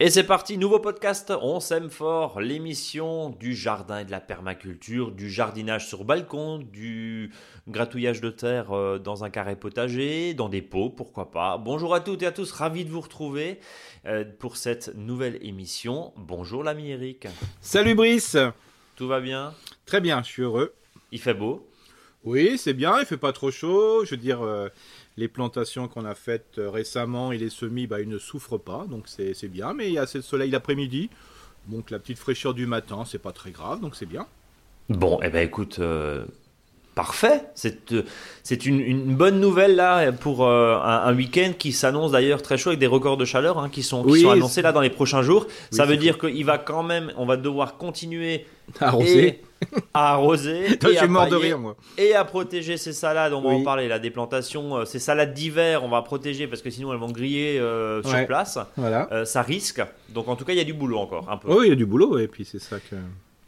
Et c'est parti, nouveau podcast, on s'aime fort, l'émission du jardin et de la permaculture, du jardinage sur balcon, du gratouillage de terre euh, dans un carré potager, dans des pots, pourquoi pas. Bonjour à toutes et à tous, ravi de vous retrouver euh, pour cette nouvelle émission. Bonjour l'ami Eric. Salut Brice Tout va bien? Très bien, je suis heureux. Il fait beau? Oui, c'est bien, il fait pas trop chaud, je veux dire... Euh, les plantations qu'on a faites euh, récemment et les semis, bah, ils ne souffrent pas, donc c'est bien. Mais il y a assez de soleil l'après-midi, donc la petite fraîcheur du matin, c'est pas très grave, donc c'est bien. Bon, eh ben écoute, euh, parfait. C'est euh, une, bonne nouvelle là pour un, week-end qui s'annonce d'ailleurs très chaud avec des records de chaleur hein, qui sont, qui sont annoncés là dans les prochains jours. Ça veut dire qu'il va quand même, on va devoir continuer à arroser à arroser et, à mort de rire, moi. et à protéger ces salades. On va en parler là, des plantations, euh, ces salades d'hiver, on va protéger parce que sinon elles vont griller euh, sur place. Voilà. Euh, ça risque. Donc en tout cas, il y a du boulot encore un peu. Oui, il y a du boulot et puis c'est ça que.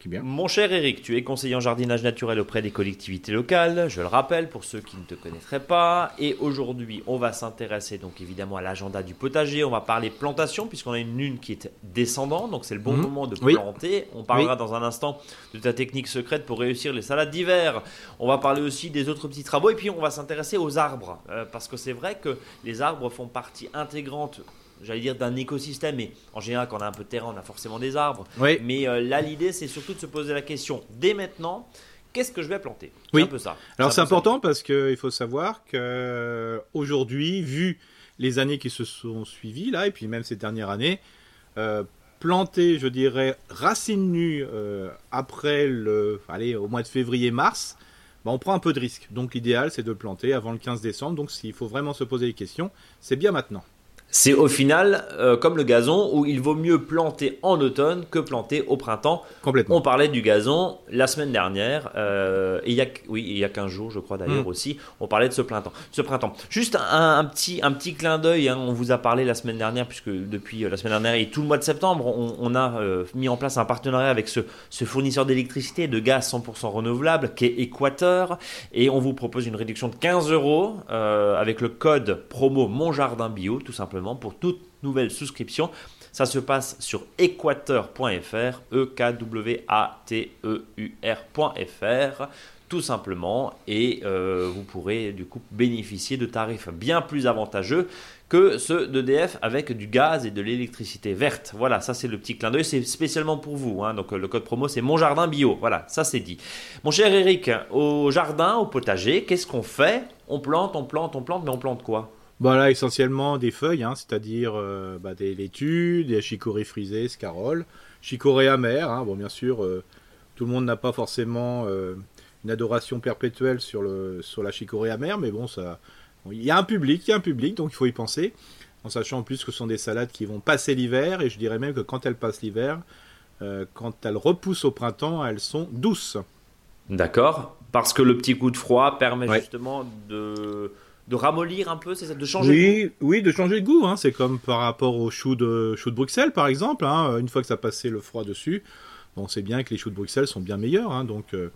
Mon cher Eric, tu es conseiller en jardinage naturel auprès des collectivités locales, je le rappelle pour ceux qui ne te connaîtraient pas. Et aujourd'hui, on va s'intéresser donc évidemment à l'agenda du potager. On va parler plantation puisqu'on a une lune qui est descendante, donc c'est le bon mhm. moment de planter. On parlera dans un instant de ta technique secrète pour réussir les salades d'hiver. On va parler aussi des autres petits travaux et puis on va s'intéresser aux arbres euh, parce que c'est vrai que les arbres font partie intégrante j'allais dire d'un écosystème, mais en général, quand on a un peu de terrain, on a forcément des arbres. Mais euh, là, l'idée, c'est surtout de se poser la question dès maintenant. Qu'est-ce que je vais planter? Oui. un peu ça. Alors c'est important parce qu'il faut savoir que aujourd'hui, vu les années qui se sont suivies là, et puis même ces dernières années, euh, planter, je dirais, racines nues euh, après le, allez, au mois de février-mars, bah, on prend un peu de risque. Donc l'idéal, c'est de planter avant le 15 décembre. Donc s'il faut vraiment se poser des questions, c'est bien maintenant. C'est au final euh, comme le gazon où il vaut mieux planter en automne que planter au printemps. Complètement. On parlait du gazon la semaine dernière, euh, et il y a, oui, il y a 15 jours, je crois d'ailleurs mm. aussi, on parlait de ce printemps. Ce printemps. Juste un, petit, un petit clin d'œil, hein, on vous a parlé la semaine dernière, puisque depuis euh, la semaine dernière et tout le mois de septembre, on, a mis en place un partenariat avec ce, ce fournisseur d'électricité de gaz 100% renouvelable qui est Équateur, et on vous propose une réduction de 15 euros avec le code promo Mon Jardin Bio, tout simplement pour toute nouvelle souscription. Ça se passe sur équateur.fr, e k w a t e u r.fr tout simplement et euh, vous pourrez du coup bénéficier de tarifs bien plus avantageux que ceux d'EDF avec du gaz et de l'électricité verte. Voilà, ça c'est le petit clin d'œil, c'est spécialement pour vous. Hein. Donc le code promo c'est Mon Jardin Bio. Voilà, ça c'est dit. Mon cher Eric, au jardin, au potager, qu'est-ce qu'on fait? On plante, on plante, on plante, mais on plante quoi? Bah là, essentiellement des feuilles, hein, c'est-à-dire euh, bah, des laitues, des chicorées frisées, scaroles, chicorées amères. Hein. bon, bien sûr, euh, tout le monde n'a pas forcément euh, une adoration perpétuelle sur, le, sur la chicorée amère, mais bon, ça, il y a un public, il y a un public, donc il faut y penser. En sachant en plus que ce sont des salades qui vont passer l'hiver, et je dirais même que quand elles passent l'hiver, quand elles repoussent au printemps, elles sont douces. D'accord, parce que le petit coup de froid permet justement de de ramollir un peu, c'est ça, de changer oui, de goût Oui, de changer de goût. Hein. C'est comme par rapport aux choux de, choux de Bruxelles, par exemple. Hein. Une fois que ça a passé le froid dessus, on sait bien que les choux de Bruxelles sont bien meilleurs. Hein. Donc euh,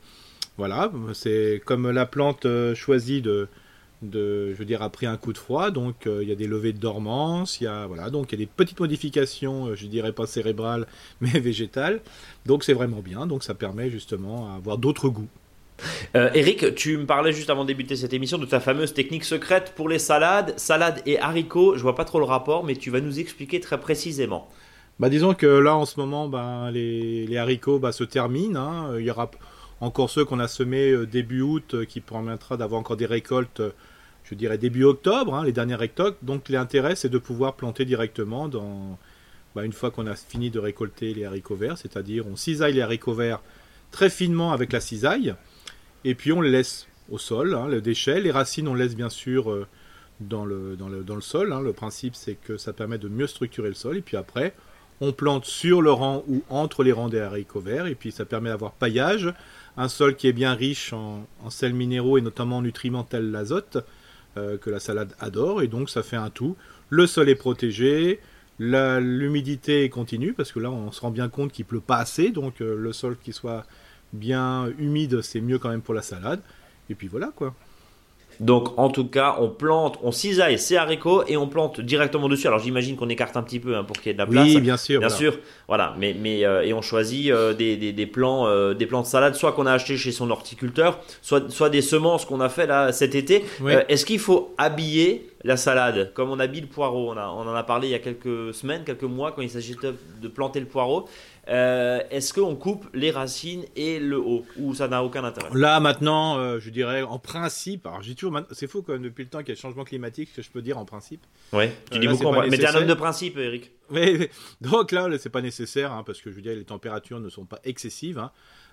voilà, c'est comme la plante euh, choisie de, de, je veux dire, après un coup de froid. Donc euh, il y a des levées de dormance, il y a voilà, donc il y a des petites modifications, je dirais pas cérébrales, mais végétales. Donc c'est vraiment bien. Donc ça permet justement à avoir d'autres goûts. Euh, Eric, tu me parlais juste avant de débuter cette émission de ta fameuse technique secrète pour les salades, salades et haricots. Je vois pas trop le rapport, mais tu vas nous expliquer très précisément. Bah disons que là en ce moment, bah, les, haricots bah, se terminent. Hein. Il y aura encore ceux qu'on a semés euh, début août euh, qui permettra d'avoir encore des récoltes, je dirais début octobre, hein, les dernières récoltes. Donc l'intérêt c'est de pouvoir planter directement dans, bah, une fois qu'on a fini de récolter les haricots verts, c'est-à-dire on cisaille les haricots verts très finement avec la cisaille. Et puis on les laisse au sol, hein, le déchet. Les racines, on laisse bien sûr euh, dans, le, dans, le, dans, le, sol. Hein. Le principe, c'est que ça permet de mieux structurer le sol. Et puis après, on plante sur le rang ou entre les rangs des haricots verts. Et puis ça permet d'avoir paillage. Un sol qui est bien riche en, en sels minéraux et notamment en nutriments tels l'azote, euh, que la salade adore. Et donc ça fait un tout. Le sol est protégé. L'humidité continue parce que là on se rend bien compte qu'il pleut pas assez, donc euh, le sol qui soit bien humide, c'est mieux quand même pour la salade. Et puis voilà quoi. Donc en tout cas, on plante, on cisaille ces haricots et on plante directement dessus. Alors j'imagine qu'on écarte un petit peu hein, pour qu'il y ait de la place. Oui, bien sûr. Bien voilà. sûr, voilà. Mais, mais euh, et on choisit euh, des, des, des plants, euh, des plants de salade, soit qu'on a acheté chez son horticulteur, soit, soit des semences qu'on a fait là cet été. Oui. Est-ce qu'il faut habiller la salade comme on habille le poireau on, a, on en a parlé il y a quelques semaines, quelques mois quand il s'agit de, de planter le poireau. Euh, Est-ce qu'on coupe les racines et le haut ou ça n'a aucun intérêt? Là maintenant, euh, je dirais en principe. Alors j'ai toujours, c'est fou quand même depuis le temps qu'il y a le changement climatique que je peux dire en principe. Ouais. Tu Euh, dis là, beaucoup. en. Mais t'es un homme de principe, Eric. Oui, oui. donc là, là, c'est pas nécessaire hein, parce que je veux dire les températures ne sont pas excessives. hein.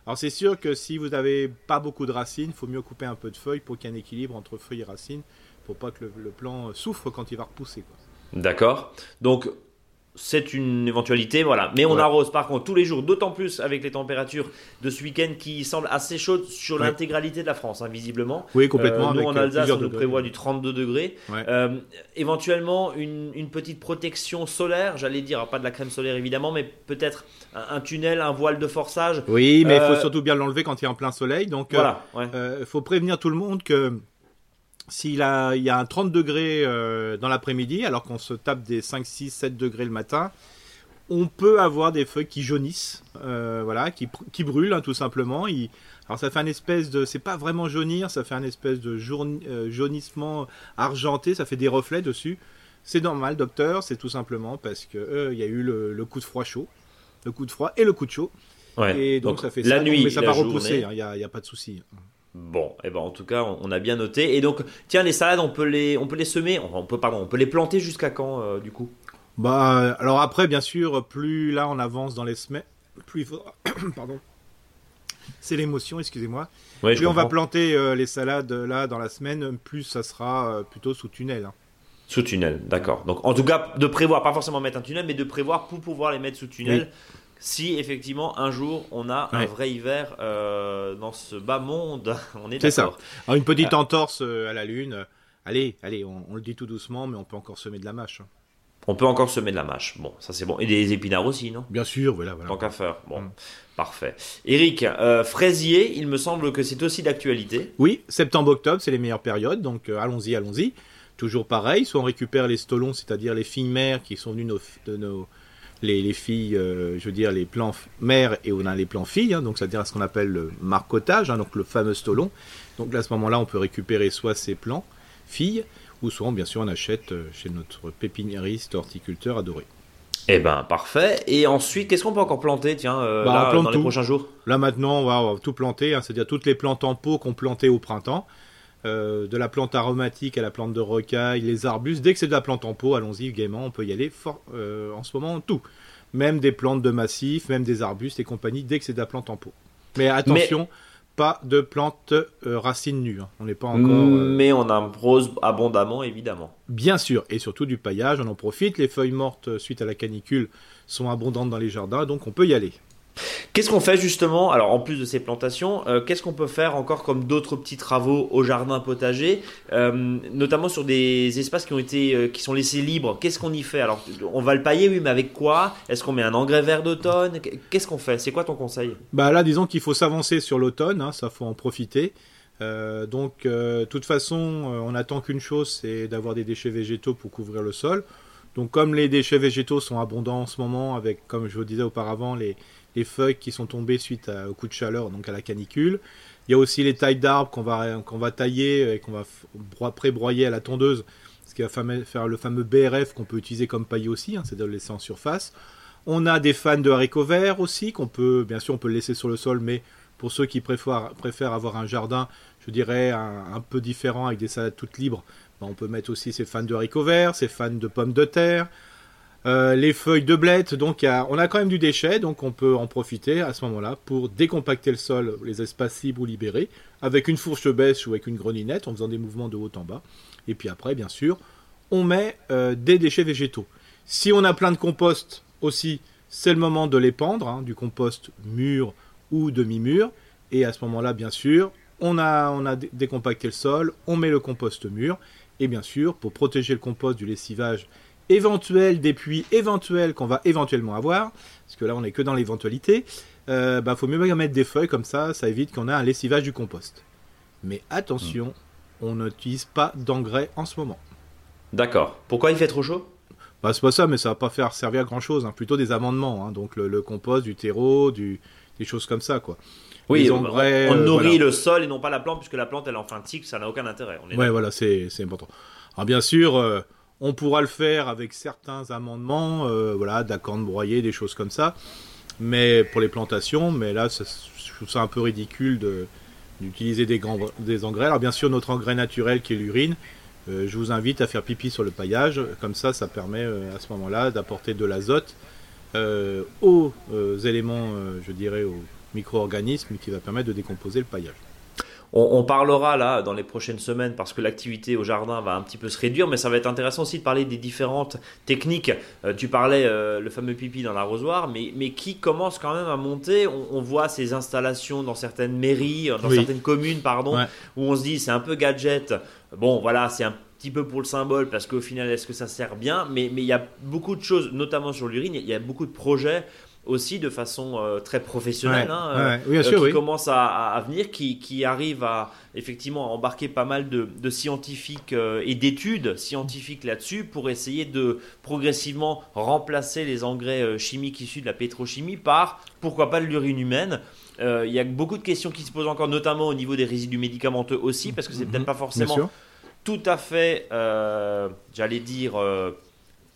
Alors c'est sûr que si vous n'avez pas beaucoup de racines, il faut mieux couper un peu de feuilles pour qu'il y ait un équilibre entre feuilles et racines, pour pas que le, le plant souffre quand il va repousser. D'accord. Donc, c'est une éventualité, voilà. Mais on Ouais. arrose par contre tous les jours, d'autant plus avec les températures de ce week-end qui semblent assez chaudes sur Ouais. l'intégralité de la France, hein, visiblement. Oui, complètement. Euh, nous, avec, en euh, Alsace, on nous degrés. prévoit du 32 degrés. Ouais. Euh, éventuellement, une, une petite protection solaire, j'allais dire, pas de la crème solaire évidemment, mais peut-être un, un tunnel, un voile de forçage. Oui, mais il Euh, faut surtout bien l'enlever quand il est en plein soleil. Donc, euh, Voilà. Il faut prévenir tout le monde que s'il a, il y a un 30 degrés euh, dans l'après-midi, alors qu'on se tape des 5, 6, 7 degrés le matin, on peut avoir des feuilles qui jaunissent, euh, voilà, qui, qui brûlent hein, tout simplement. Il- alors ça fait un espèce de, c'est pas vraiment jaunir, ça fait un espèce de euh, jaunissement argenté, ça fait des reflets dessus. C'est normal, docteur, c'est tout simplement parce que il y a eu le, le coup de froid chaud, le coup de froid et le coup de chaud, Ouais. et donc, ça fait la ça. nuit, mais ça la va journée. repousser, il n'y a pas de souci. Bon, et ben en tout cas, on, a bien noté. Et donc, tiens, les salades, on peut les, on peut les semer, on peut, pardon, on peut les planter jusqu'à quand, euh, du coup? Bah, alors après, bien sûr, plus là on avance dans les semaines, plus il faudra. Pardon. C'est l'émotion, excusez-moi. Ouais, Plus on va planter euh, les salades là dans la semaine, plus ça sera euh, plutôt sous tunnel. hein. Sous tunnel, d'accord. Donc en tout cas, de prévoir, pas forcément mettre un tunnel, mais de prévoir pour pouvoir les mettre sous tunnel. Si effectivement un jour on a un vrai hiver euh, dans ce bas monde, on est C'est ça. d'accord. Alors une petite entorse euh, à la lune. euh, allez, allez, on, on le dit tout doucement, mais on peut encore semer de la mâche. hein. On peut encore semer de la mâche. Bon, ça c'est bon. Et des épinards aussi, non? Bien sûr, voilà, voilà. Tant qu'à faire. Bon, Mm. parfait. Eric, euh, fraisier, il me semble que c'est aussi d'actualité. Oui, septembre-octobre, c'est les meilleures périodes, donc euh, allons-y, allons-y. Toujours pareil, soit on récupère les stolons, c'est-à-dire les filles mères qui sont venues nos- de nos, les, les filles, euh, je veux dire les plants f- mères et on a les plants filles, hein, donc c'est-à-dire ce qu'on appelle le marcotage, hein, donc le fameux stolon. Donc là, à ce moment-là, on peut récupérer soit ces plants filles, ou soit bien sûr on achète euh, chez notre pépiniériste horticulteur adoré. Eh ben, parfait. Et ensuite, qu'est-ce qu'on peut encore planter, tiens, euh, Bah, là, plante dans les tout. prochains jours? Là maintenant, on va, on va tout planter, hein, c'est-à-dire toutes les plantes en pot qu'on plantait au printemps, euh, de la plante aromatique à la plante de rocaille, les arbustes. Dès que c'est de la plante en pot, allons-y gaiement, on peut y aller fort, euh, en ce moment tout. Même des plantes de massif, même des arbustes et compagnie, dès que c'est de la plante en pot. Mais attention, pas de plantes euh, racines nues. hein. On n'est pas encore. Mais on arrose abondamment, évidemment. Bien sûr, et surtout du paillage, on en profite. Les feuilles mortes suite à la canicule sont abondantes dans les jardins, donc on peut y aller. Qu'est-ce qu'on fait justement Alors en plus de ces plantations, euh, qu'est-ce qu'on peut faire encore comme d'autres petits travaux au jardin potager, euh, notamment sur des espaces qui ont été, euh, qui sont laissés libres? Qu'est-ce qu'on y fait? Alors on va le pailler, oui, mais avec quoi? Est-ce qu'on met un engrais vert d'automne? Qu'est-ce qu'on fait? C'est quoi ton conseil? Bah là, disons qu'il faut s'avancer sur l'automne, hein, ça faut en profiter. Donc, de toute façon, on attend qu'une chose, c'est d'avoir des déchets végétaux pour couvrir le sol. Donc, comme les déchets végétaux sont abondants en ce moment, avec, comme je vous disais auparavant, les, les feuilles qui sont tombées suite à- au coup de chaleur, donc à la canicule. Il y a aussi les tailles d'arbres qu'on va, va tailler et qu'on va pré-broyer à la tondeuse, ce qui va faire le fameux BRF qu'on peut utiliser comme paille aussi, hein, c'est de le laisser en surface. On a des fans de haricots verts aussi, qu'on peut, bien sûr, on peut le laisser sur le sol, mais pour ceux qui préfèrent, préfèrent avoir un jardin, je dirais, un, un peu différent avec des salades toutes libres, ben, on peut mettre aussi ces fans de haricots verts, ces fans de pommes de terre, euh, les feuilles de blette. Donc, on a quand même du déchet, donc on peut en profiter à ce moment-là pour décompacter le sol, les espaces libres ou libérés, avec une fourche bêche ou avec une greninette, en faisant des mouvements de haut en bas. Et puis après, bien sûr, on met euh, des déchets végétaux. Si on a plein de compost aussi, c'est le moment de les hein, du compost mûr ou demi-mûr. Et à ce moment-là, bien sûr, on a, on a dé- décompacté le sol, on met le compost mûr. Et bien sûr, pour protéger le compost du lessivage éventuel, des puits éventuels qu'on va éventuellement avoir, parce que là on n'est que dans l'éventualité, euh, bah, faut mieux mettre des feuilles comme ça, ça évite qu'on ait un lessivage du compost. Mais attention, on n'utilise pas d'engrais en ce moment. D'accord. Pourquoi il fait trop chaud? Bah, c'est pas ça, mais ça va pas faire servir à grand chose. Hein. Plutôt des amendements, hein. donc le, compost, du terreau, du, des choses comme ça, quoi. Oui, on, nourrit le sol et non pas la plante, puisque la plante elle est en fin de cycle, ça n'a aucun intérêt. ouais, voilà, c'est important. Alors bien sûr, euh, on pourra le faire avec certains amendements, euh, voilà, d'accords broyés, des choses comme ça, mais pour les plantations, mais là, je trouve ça un peu ridicule de d'utiliser des, engrais. Alors bien sûr, notre engrais naturel qui est l'urine, euh, je vous invite à faire pipi sur le paillage, comme ça, ça permet euh, à ce moment-là d'apporter de l'azote aux éléments, je dirais, aux micro-organismes qui va permettre de décomposer le paillage. On, parlera là dans les prochaines semaines parce que l'activité au jardin va un petit peu se réduire, mais ça va être intéressant aussi de parler des différentes techniques. tu parlais le fameux pipi dans l'arrosoir, mais, mais qui commence quand même à monter. On, voit ces installations dans certaines mairies, dans certaines communes, pardon, où on se dit c'est un peu gadget. Bon, voilà, c'est un petit peu pour le symbole parce qu'au final, est-ce que ça sert bien? Mais il y a beaucoup de choses, notamment sur l'urine, il y a beaucoup de projets aussi de façon euh, très professionnelle hein, euh, qui commencent à, venir, qui, qui arrivent à effectivement à embarquer pas mal de, scientifiques euh, et d'études scientifiques là-dessus pour essayer de progressivement remplacer les engrais chimiques issus de la pétrochimie par pourquoi pas l'urine humaine. Il y a beaucoup de questions qui se posent encore, notamment au niveau des résidus médicamenteux aussi, parce que c'est peut-être pas forcément tout à fait, j'allais dire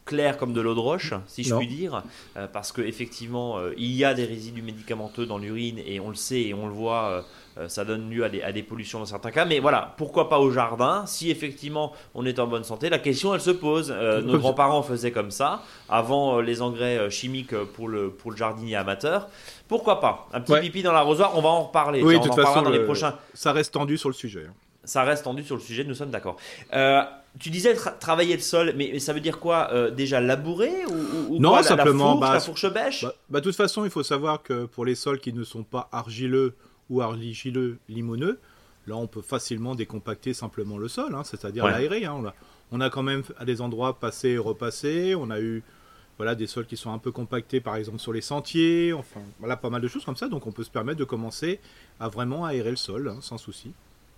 clair comme de l'eau de roche, si je puis dire, euh, parce qu'effectivement, euh, il y a des résidus médicamenteux dans l'urine et on le sait et on le voit, euh, ça donne lieu à des, pollutions dans certains cas. Mais voilà, pourquoi pas au jardin Si effectivement on est en bonne santé, la question elle se pose. nos grands-parents faisaient comme ça, avant les engrais chimiques pour le, pour le jardinier amateur. Pourquoi pas? Un petit pipi dans l'arrosoir, on va en reparler. Oui, de toute façon, dans les prochains. Ça reste tendu sur le sujet. Hein. Ça reste tendu sur le sujet, nous sommes d'accord. Tu disais travailler le sol, mais, ça veut dire quoi euh, Déjà labourer ou, Non, simplement. La fourche, bah, bêche? bah, bah, De toute façon, il faut savoir que pour les sols qui ne sont pas argileux ou argileux limoneux, là, on peut facilement décompacter simplement le sol, hein, c'est-à-dire l'aérer. Hein, on, a, quand même à des endroits passé et repassé. On a eu voilà, des sols qui sont un peu compactés, par exemple sur les sentiers. Enfin, voilà, pas mal de choses comme ça. Donc, on peut se permettre de commencer à vraiment aérer le sol, hein, sans souci.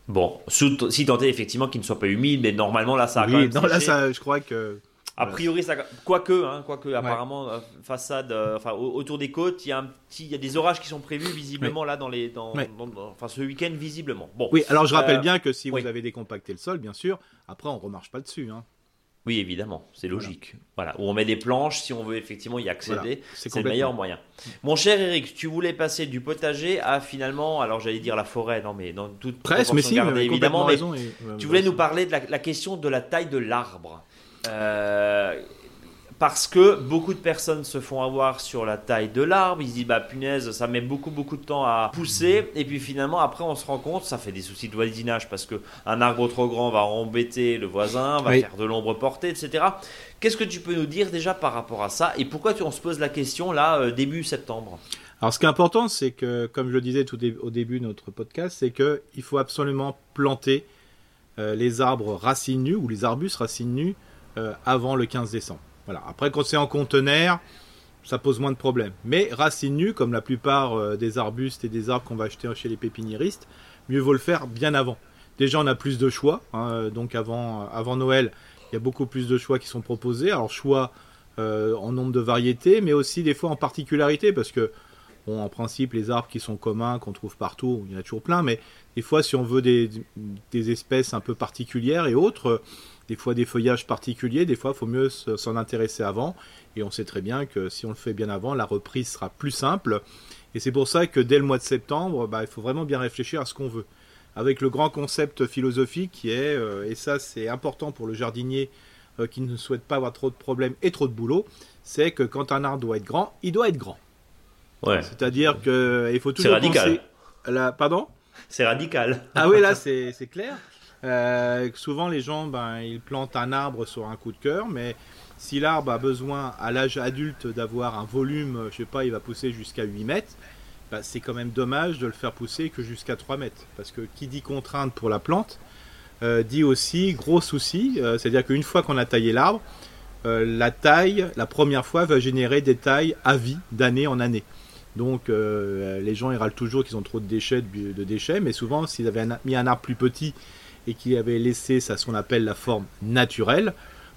Bon, si tant est effectivement qu'il ne soit pas humide, mais normalement là ça a oui, non, là ça, je crois que. A priori, ça, quoique, hein, quoique apparemment, euh, façade, euh, enfin autour des côtes, il y a un petit, il y a des orages qui sont prévus visiblement là dans les, dans, enfin ce week-end visiblement. Bon. Oui, alors je rappelle euh, bien que si vous avez décompacté le sol, bien sûr, après on remarche pas dessus. Hein. Oui, évidemment, c'est logique. Voilà. Où on met des planches si on veut effectivement y accéder, c'est le meilleur moyen. Mon cher Eric, tu voulais passer du potager à finalement, alors j'allais dire la forêt, non mais dans toute Presque, mais si, évidemment, mais tu voulais nous parler de la, la, question de la taille de l'arbre. Euh, parce que beaucoup de personnes se font avoir sur la taille de l'arbre. Ils se disent, bah punaise, ça met beaucoup beaucoup de temps à pousser. Et puis finalement, après, on se rend compte, ça fait des soucis de voisinage parce qu'un arbre trop grand va embêter le voisin, va faire de l'ombre portée, etc. Qu'est-ce que tu peux nous dire déjà par rapport à ça Et pourquoi tu, on se pose la question là, euh, début septembre? Alors, ce qui est important, c'est que, comme je le disais tout au début de notre podcast, c'est qu'il faut absolument planter euh, les arbres racines nues ou les arbustes racines nues euh, avant le 15 décembre. Après, quand c'est en conteneur, ça pose moins de problèmes. Mais racines nues, comme la plupart euh, des arbustes et des arbres qu'on va acheter chez les pépiniéristes, mieux vaut le faire bien avant. Déjà, on a plus de choix. Hein, donc, avant, avant Noël, il y a beaucoup plus de choix qui sont proposés. Alors, choix euh, en nombre de variétés, mais aussi des fois en particularité, parce que, bon, en principe, les arbres qui sont communs, qu'on trouve partout, il y en a toujours plein, mais des fois, si on veut des espèces un peu particulières et autres, des fois des feuillages particuliers, des fois il faut mieux s'en intéresser avant. Et on sait très bien que si on le fait bien avant, la reprise sera plus simple. Et c'est pour ça que dès le mois de septembre, bah, il faut vraiment bien réfléchir à ce qu'on veut. Avec le grand concept philosophique qui est, euh, et ça c'est important pour le jardinier euh, qui ne souhaite pas avoir trop de problèmes et trop de boulot, c'est que quand un arbre doit être grand, il doit être grand. Ouais. C'est-à-dire qu'il faut toujours. C'est radical. La... Pardon? C'est radical. Ah oui, là c'est clair. Euh, souvent, les gens, ben, ils plantent un arbre sur un coup de cœur, mais si l'arbre a besoin à l'âge adulte d'avoir un volume, je sais pas, il va pousser jusqu'à 8 mètres, ben, c'est quand même dommage de le faire pousser que jusqu'à 3 mètres. Parce que qui dit contrainte pour la plante, euh, dit aussi gros souci, euh, c'est-à-dire qu'une fois qu'on a taillé l'arbre, la taille, la première fois, va générer des tailles à vie, d'année en année. Donc les gens ils râlent toujours qu'ils ont trop de déchets, de, déchets, mais souvent s'ils avaient mis un arbre plus petit et qui avait laissé ça, ce qu'on appelle la forme naturelle,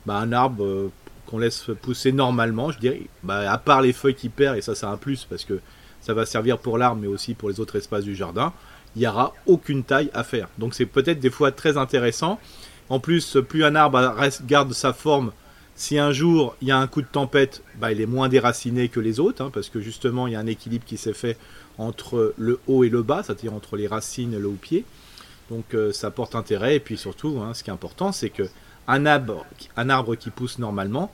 bah, un arbre euh, qu'on laisse pousser normalement, je dirais, bah, à part les feuilles qui perdent, et ça c'est un plus parce que ça va servir pour l'arbre mais aussi pour les autres espaces du jardin, il n'y aura aucune taille à faire. Donc c'est peut-être des fois très intéressant. En plus, plus un arbre garde sa forme, si un jour il y a un coup de tempête, bah, il est moins déraciné que les autres, hein, parce que justement il y a un équilibre qui s'est fait entre le haut et le bas, c'est-à-dire entre les racines et le haut-pied. Donc euh, ça porte intérêt, et puis surtout, hein, ce qui est important, c'est que un arbre, un arbre qui pousse normalement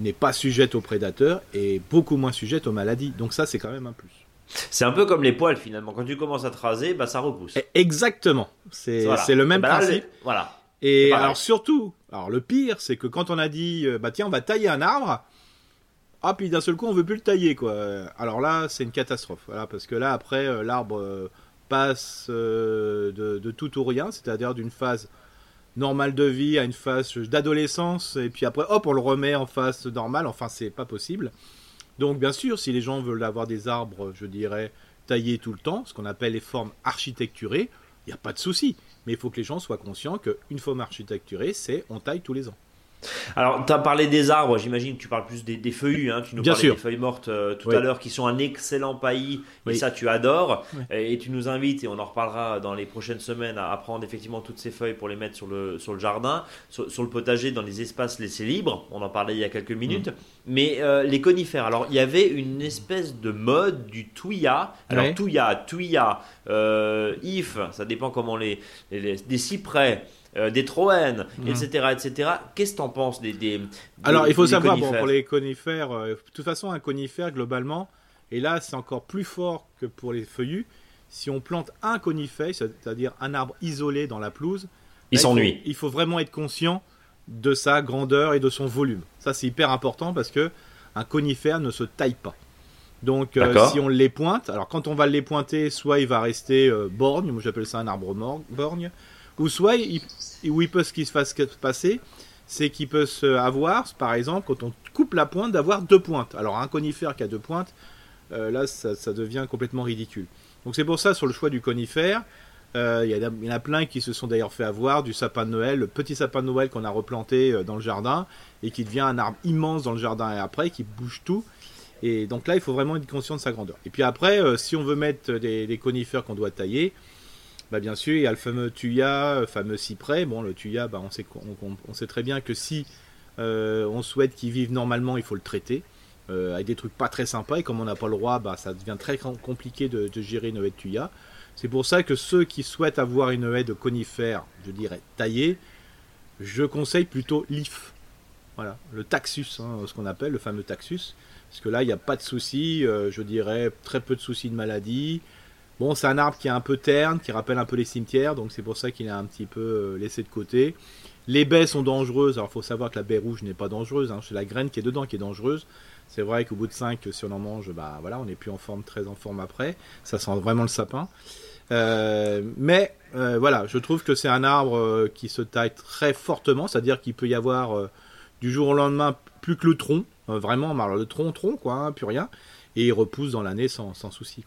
n'est pas sujet aux prédateurs et beaucoup moins sujet aux maladies. Donc ça, c'est quand même un plus. C'est un peu comme les poils finalement. Quand tu commences à te raser, bah, ça repousse. Exactement. C'est le même bah principe. voilà. Et alors surtout, alors le pire, c'est que quand on a dit, euh, bah tiens, on va tailler un arbre, ah puis d'un seul coup on veut plus le tailler quoi. Alors là, c'est une catastrophe. Voilà, parce que là après, euh, l'arbre passe de, de, tout ou rien, c'est-à-dire d'une phase normale de vie à une phase d'adolescence, et puis après, hop, on le remet en phase normale. Enfin, c'est pas possible. Donc, bien sûr, si les gens veulent avoir des arbres, je dirais, taillés tout le temps, ce qu'on appelle les formes architecturées, il n'y a pas de souci. Mais il faut que les gens soient conscients qu'une forme architecturée, c'est on taille tous les ans. Alors, tu as parlé des arbres, j'imagine que tu parles plus des, des feuillus, hein, tu nous parlais des feuilles mortes euh, tout à l'heure, qui sont un excellent paillis, et ça tu adores, et, tu nous invites, et on en reparlera dans les prochaines semaines, à, prendre effectivement toutes ces feuilles pour les mettre sur le, sur le jardin, sur, le potager, dans les espaces laissés libres, on en parlait il y a quelques minutes, mm. mais euh, les conifères, alors il y avait une espèce de mode du tuya, alors tuya, tuya, euh, if, ça dépend comment les, les des cyprès, euh, des Troènes, etc., etc. Qu'est-ce que tu en penses des, Alors, il faut savoir, bon, pour les conifères, euh, de toute façon, un conifère, globalement, et là, c'est encore plus fort que pour les feuillus, si on plante un conifère, c'est-à-dire un arbre isolé dans la pelouse, il s'ennuie. Il, faut vraiment être conscient de sa grandeur et de son volume. Ça, c'est hyper important parce que un conifère ne se taille pas. Donc, euh, si on les pointe, alors quand on va les pointer, soit il va rester borgne, moi j'appelle ça un arbre borgne, ou soit, il, il peut ce qui se fasse passer, c'est qu'il peut se avoir, par exemple, quand on coupe la pointe, d'avoir deux pointes. Alors un conifère qui a deux pointes, euh, là, ça, devient complètement ridicule. Donc c'est pour ça, sur le choix du conifère, euh, il y, en a plein qui se sont d'ailleurs fait avoir du sapin de Noël, le petit sapin de Noël qu'on a replanté euh, dans le jardin et qui devient un arbre immense dans le jardin et après qui bouge tout. Et donc là, il faut vraiment être conscient de sa grandeur. Et puis après, si on veut mettre des conifères qu'on doit tailler, bah bien sûr, il y a le fameux tuya, le fameux cyprès. Bon, le tuya, bah, on, sait, sait très bien que si euh, on souhaite qu'il vive normalement, il faut le traiter. Euh, avec des trucs pas très sympas, et comme on n'a pas le droit, bah, ça devient très compliqué de, gérer une haie de tuya. C'est pour ça que ceux qui souhaitent avoir une haie de conifères, je dirais taillée, je conseille plutôt l'IF. Voilà, le taxus, hein, ce qu'on appelle le fameux taxus. Parce que là, il n'y a pas de soucis, euh, je dirais très peu de soucis de maladie. Bon, c'est un arbre qui est un peu terne, qui rappelle un peu les cimetières, donc c'est pour ça qu'il est un petit peu euh, laissé de côté. Les baies sont dangereuses, alors il faut savoir que la baie rouge n'est pas dangereuse, hein. c'est la graine qui est dedans qui est dangereuse. C'est vrai qu'au bout de 5, si on en mange, bah voilà, on n'est plus en forme, très en forme après. Ça sent vraiment le sapin. Euh, mais euh, voilà, je trouve que c'est un arbre qui se taille très fortement, c'est-à-dire qu'il peut y avoir du jour au lendemain plus que le tronc, vraiment, alors le tronc, tronc, quoi, hein, plus rien, et il repousse dans l'année sans, sans souci.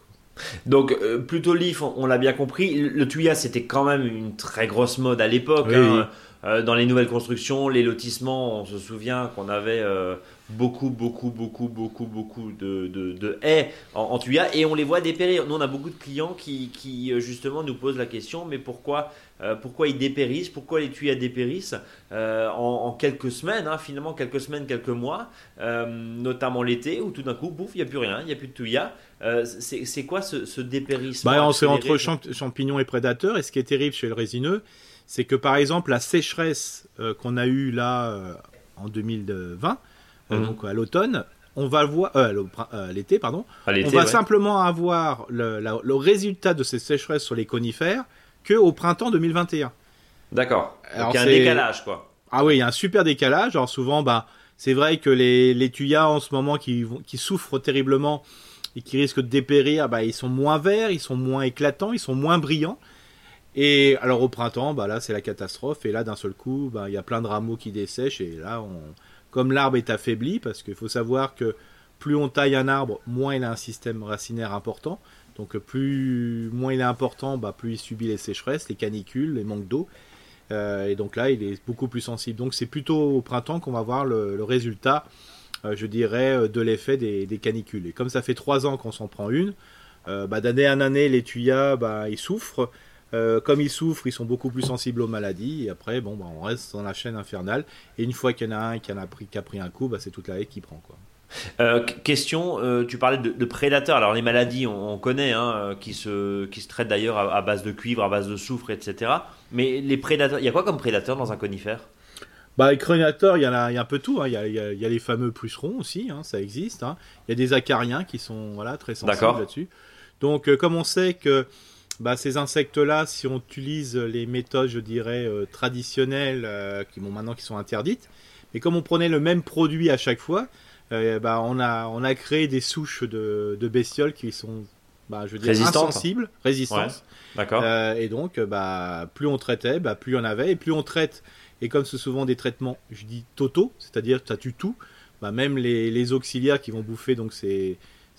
Donc euh, plutôt Leaf, on, l'a bien compris. Le, Tuya, c'était quand même une très grosse mode à l'époque. Hein. Euh, dans les nouvelles constructions, les lotissements, on se souvient qu'on avait euh, beaucoup, beaucoup, beaucoup, beaucoup, beaucoup de, de, haies en, Tuya et on les voit dépérir. Nous, on a beaucoup de clients qui, qui justement nous posent la question mais pourquoi, pourquoi ils dépérissent? Pourquoi les tuyas dépérissent? En, quelques semaines, hein, finalement quelques semaines, quelques mois, notamment l'été où tout d'un coup, bouf, il n'y a plus rien, il n'y a plus de Tuya. Euh, c'est quoi ce, dépérissement bah, C'est entre champignons et prédateurs. Et ce qui est terrible chez le résineux, c'est que par exemple, la sécheresse euh, qu'on a eue là euh, en 2020, mhm. donc à l'automne, on va voir l'été, pardon. on va simplement avoir le, résultat de ces sécheresses sur les conifères que au printemps 2021. D'accord. il y a un décalage, quoi. Ah oui, il y a un super décalage. Alors souvent, bah, c'est vrai que les, les tuyas en ce moment qui, qui souffrent terriblement, et qui risquent de dépérir, bah, ils sont moins verts, ils sont moins éclatants, ils sont moins brillants. Et alors au printemps, bah, là c'est la catastrophe. Et là d'un seul coup, bah, il y a plein de rameaux qui dessèchent. Et là, comme l'arbre est affaibli, parce qu'il faut savoir que plus on taille un arbre, moins il a un système racinaire important. Donc plus moins il est important, bah, plus il subit les sécheresses, les canicules, les manques d'eau. et donc là, il est beaucoup plus sensible. Donc c'est plutôt au printemps qu'on va voir le, résultat, je dirais, de l'effet des, canicules. Et comme ça fait trois ans qu'on s'en prend une, bah, d'année en année, les tuyas, bah, ils souffrent. Comme ils souffrent, ils sont beaucoup plus sensibles aux maladies. Et après, bon, bah, on reste dans la chaîne infernale. Et une fois qu'il y en a un qui, en a, pris, qui a pris un coup, bah, c'est toute la haie qui prend. Quoi. Euh, question, euh, tu parlais de, prédateurs. Alors les maladies, on, connaît, hein, euh, qui, se, qui se traitent d'ailleurs à, base de cuivre, à base de soufre, etc. Mais les prédateurs, il y a quoi comme prédateurs dans un conifère? Bah, les prédateurs, il y, a, il y a un peu tout. Hein. Il, y a, il, y a, les fameux pucerons aussi, hein, ça existe. Il y a des acariens qui sont voilà, très sensibles là-dessus. Donc, comme on sait que bah, ces insectes-là, si on utilise les méthodes, je dirais, traditionnelles, qui, bon, maintenant qui sont interdites, mais comme on prenait le même produit à chaque fois, euh, bah, on, a, on a créé des souches de, bestioles qui sont bah, je veux dire, insensibles, résistantes. D'accord. Euh, et donc, bah, plus on traitait, bah, plus on avait, et plus on traite. Et comme c'est souvent des traitements, je dis totaux, c'est-à-dire ça tue tout, bah, même les, les, auxiliaires qui vont bouffer donc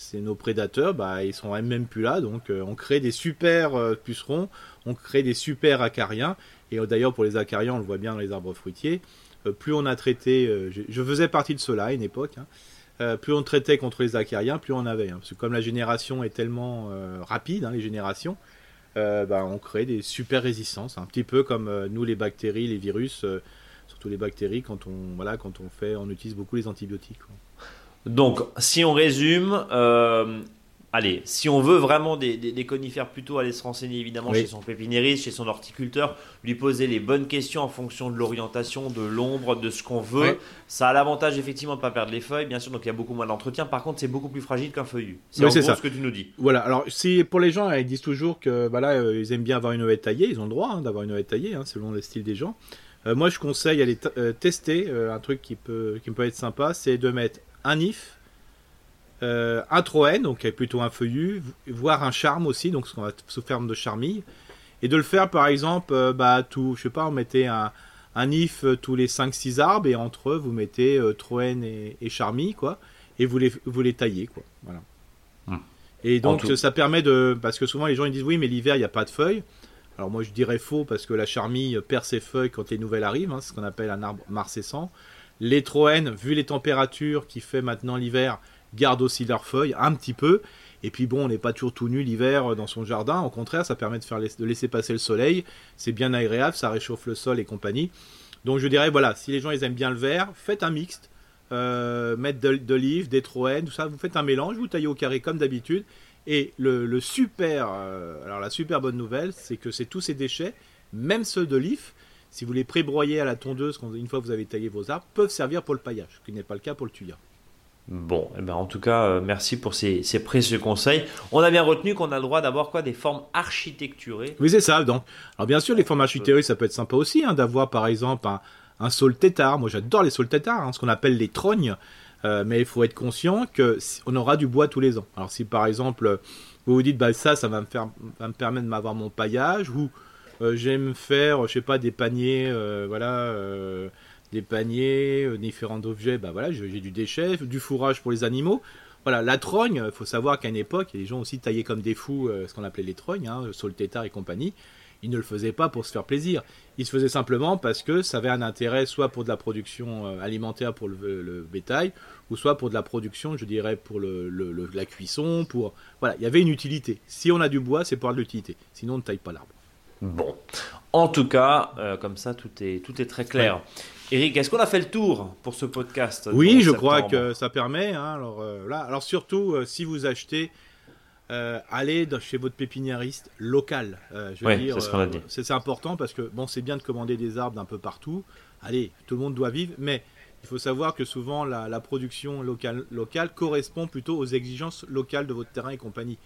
c'est nos prédateurs, bah, ils sont même plus là. Donc, euh, on crée des super pucerons, on crée des super acariens. Et d'ailleurs, pour les acariens, on le voit bien dans les arbres fruitiers. Euh, plus on a traité, euh, je, faisais partie de cela à une époque, hein. euh, plus on traitait contre les acariens, plus on avait. Hein. parce que comme la génération est tellement rapide, hein, les générations, bah, on crée des super résistances, un petit peu comme nous les bactéries, les virus, surtout les bactéries quand on voilà quand on fait, on utilise beaucoup les antibiotiques. Donc, si on résume, allez, si on veut vraiment des, conifères, plutôt aller se renseigner évidemment chez son pépiniériste, chez son horticulteur, lui poser les bonnes questions en fonction de l'orientation, de l'ombre, de ce qu'on veut. Ça a l'avantage effectivement de ne pas perdre les feuilles, bien sûr, donc il y a beaucoup moins d'entretien. Par contre, c'est beaucoup plus fragile qu'un feuillu. C'est ça. ce que tu nous dis. Voilà, alors si pour les gens, ils disent toujours que voilà, euh, ils aiment bien avoir une oeille taillée, ils ont le droit hein, d'avoir une oeille taillée, hein, selon le style des gens. Euh, moi, je conseille aller euh, tester un truc qui peut, qui peut être sympa, c'est de mettre un if euh, un troène, donc plutôt un feuillu, voire un charme aussi, donc ce qu'on va sous forme de charmille, et de le faire par exemple, euh, bah, tout, je sais pas, on mettait un, un if euh, tous les 5-6 arbres, et entre eux vous mettez troène et, charmille, quoi, et vous les, vous les taillez, quoi. Voilà. Hmm. Et donc ça permet de. Parce que souvent les gens ils disent oui, mais l'hiver il n'y a pas de feuilles. Alors moi je dirais faux parce que la charmille perd ses feuilles quand les nouvelles arrivent, hein, ce qu'on appelle un arbre marcescent. Les troènes, vu les températures qui fait maintenant l'hiver, gardent aussi leurs feuilles un petit peu. Et puis bon, on n'est pas toujours tout nu l'hiver dans son jardin. Au contraire, ça permet de, faire, de laisser passer le soleil. C'est bien agréable, ça réchauffe le sol et compagnie. Donc je dirais, voilà, si les gens aiment bien le vert, faites un mixte. Euh, mettre de, l'olive, des troènes, tout ça. Vous faites un mélange, vous taillez au carré comme d'habitude. Et le, super, euh, alors la super bonne nouvelle, c'est que c'est tous ces déchets, même ceux de si vous les prébroyez à la tondeuse, une fois que vous avez taillé vos arbres, peuvent servir pour le paillage, ce qui n'est pas le cas pour le tuya. Bon, eh ben en tout cas, euh, merci pour ces, précieux conseils. On a bien retenu qu'on a le droit d'avoir quoi Des formes architecturées. Oui, c'est ça. Donc, alors bien sûr, les formes architecturées, ça peut être sympa aussi, hein, d'avoir par exemple un, un sol tétard. Moi, j'adore les sols tétards, hein, ce qu'on appelle les trognes. Euh, mais il faut être conscient que on aura du bois tous les ans. Alors, si par exemple vous vous dites, bah ça, ça va me faire, va me permettre de m'avoir mon paillage, ou euh, j'aime faire, je sais pas, des paniers, voilà des paniers, euh, différents objets, bah voilà, j'ai du déchet, du fourrage pour les animaux. Voilà, la trogne, il faut savoir qu'à une époque, les gens aussi taillaient comme des fous euh, ce qu'on appelait les trognes, hein, tétard et compagnie. Ils ne le faisaient pas pour se faire plaisir. Ils se faisaient simplement parce que ça avait un intérêt soit pour de la production euh, alimentaire pour le, bétail, ou soit pour de la production, je dirais, pour la cuisson, pour... Voilà, il y avait une utilité. Si on a du bois, c'est pour l'utilité. Sinon, on ne taille pas l'arbre. Bon. En tout cas, comme ça, tout est, tout est très clair. Eric, est-ce qu'on a fait le tour pour ce podcast Oui, je crois que ça permet. Hein. alors, euh, là, alors surtout, euh, si vous achetez, euh, allez chez votre pépiniériste local. je c'est c'est important parce que bon, c'est bien de commander des arbres d'un peu partout. Allez, tout le monde doit vivre, mais il faut savoir que souvent la, la production locale, locale correspond plutôt aux exigences locales de votre terrain et compagnie.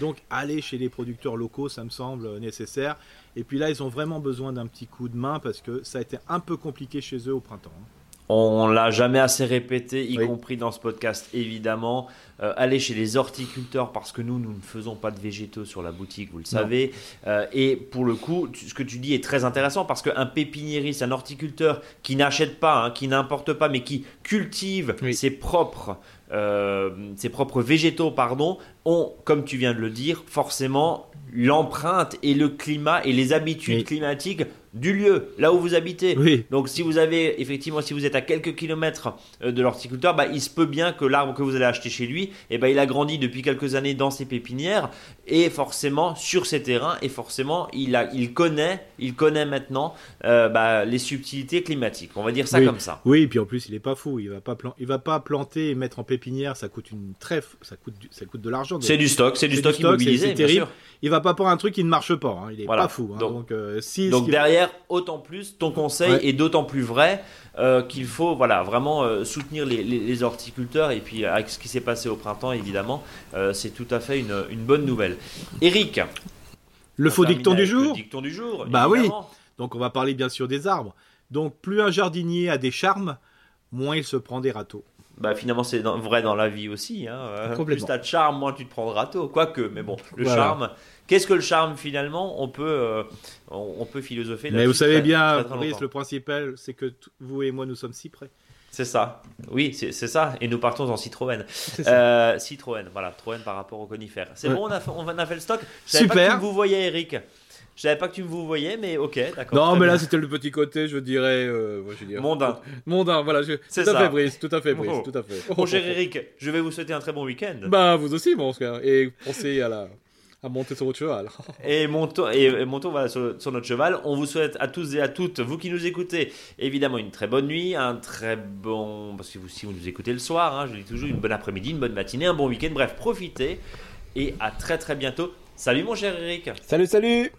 Donc aller chez les producteurs locaux, ça me semble nécessaire. Et puis là, ils ont vraiment besoin d'un petit coup de main parce que ça a été un peu compliqué chez eux au printemps. Hein. On l'a jamais assez répété, y compris dans ce podcast, évidemment. Euh, allez chez les horticulteurs parce que nous, nous ne faisons pas de végétaux sur la boutique, vous le savez. Euh, et pour le coup, ce que tu dis est très intéressant parce qu'un pépiniériste, un horticulteur qui n'achète pas, hein, qui n'importe pas, mais qui cultive ses propres euh, ses propres végétaux, pardon, ont, comme tu viens de le dire, forcément l'empreinte et le climat et les habitudes climatiques du lieu, là où vous habitez. Oui. Donc si vous avez effectivement, si vous êtes à quelques kilomètres euh, de l'horticulteur, bah, il se peut bien que l'arbre que vous allez acheter chez lui, eh ben, il a grandi depuis quelques années dans ses pépinières et forcément sur ses terrains et forcément il, a, il connaît, il connaît maintenant euh, bah, les subtilités climatiques. On va dire ça oui. comme ça. Oui, puis en plus il est pas fou, il va pas plan- il va pas planter et mettre en pépinière, ça coûte une très, ça coûte, du- ça coûte de l'argent. C'est du stock, c'est du stock du stock, immobilisé, c'est terrible. Il va pas prendre un truc qui ne marche pas, hein, il est Voilà. pas fou. hein. Donc- donc euh, si, Donc si- derrière, autant plus, ton conseil Ouais. est d'autant plus vrai euh, qu'il faut voilà, vraiment euh, soutenir les, les- les horticulteurs. Et puis avec ce qui s'est passé au printemps, évidemment, euh, c'est tout à fait une, une bonne nouvelle. Eric, le faux dicton du jour. Le dicton du jour. Bah oui. Donc on va parler bien sûr des arbres. Donc plus un jardinier a des charmes, moins il se prend des râteaux. Bah finalement c'est vrai dans la vie aussi. Hein. Plus t'as de charme, moins tu te prends de râteau. Quoique, mais bon, le Voilà. charme. Qu'est-ce que le charme finalement On peut, euh, on, on peut philosopher. Mais vous savez très- bien, très, le principal, c'est que vous et moi nous sommes si près. C'est ça. Oui, c'est c'est ça. Et nous partons en Citroën. C'est ça. Euh, Citroën, voilà, Citroën par rapport au conifères. C'est Ouais. bon, on a, fait, on a fait le stock? Je savais pas Super. que tu me vous voyais, Eric. Je savais pas que tu me vous voyais, mais ok, d'accord. Non, mais là c'était le petit côté, je dirais, euh, je dire- Mondain. Mondain, voilà. Je... Tout C'est à ça. fait, Brice, tout à fait, Brice, Oh. tout à fait. Mon cher Eric, je vais vous souhaiter un très bon week-end. Bah vous aussi, mon frère. Et pensez à la, à monter sur votre cheval. Et montons, et, et montons voilà, sur, sur notre cheval. On vous souhaite à tous et à toutes, vous qui nous écoutez, évidemment une très bonne nuit, un très bon. Parce que vous, si vous nous écoutez le soir, hein, je dis toujours une bonne après-midi, une bonne matinée, un bon week-end. Bref, profitez. Et à très très bientôt. Salut mon cher Eric. Salut, salut.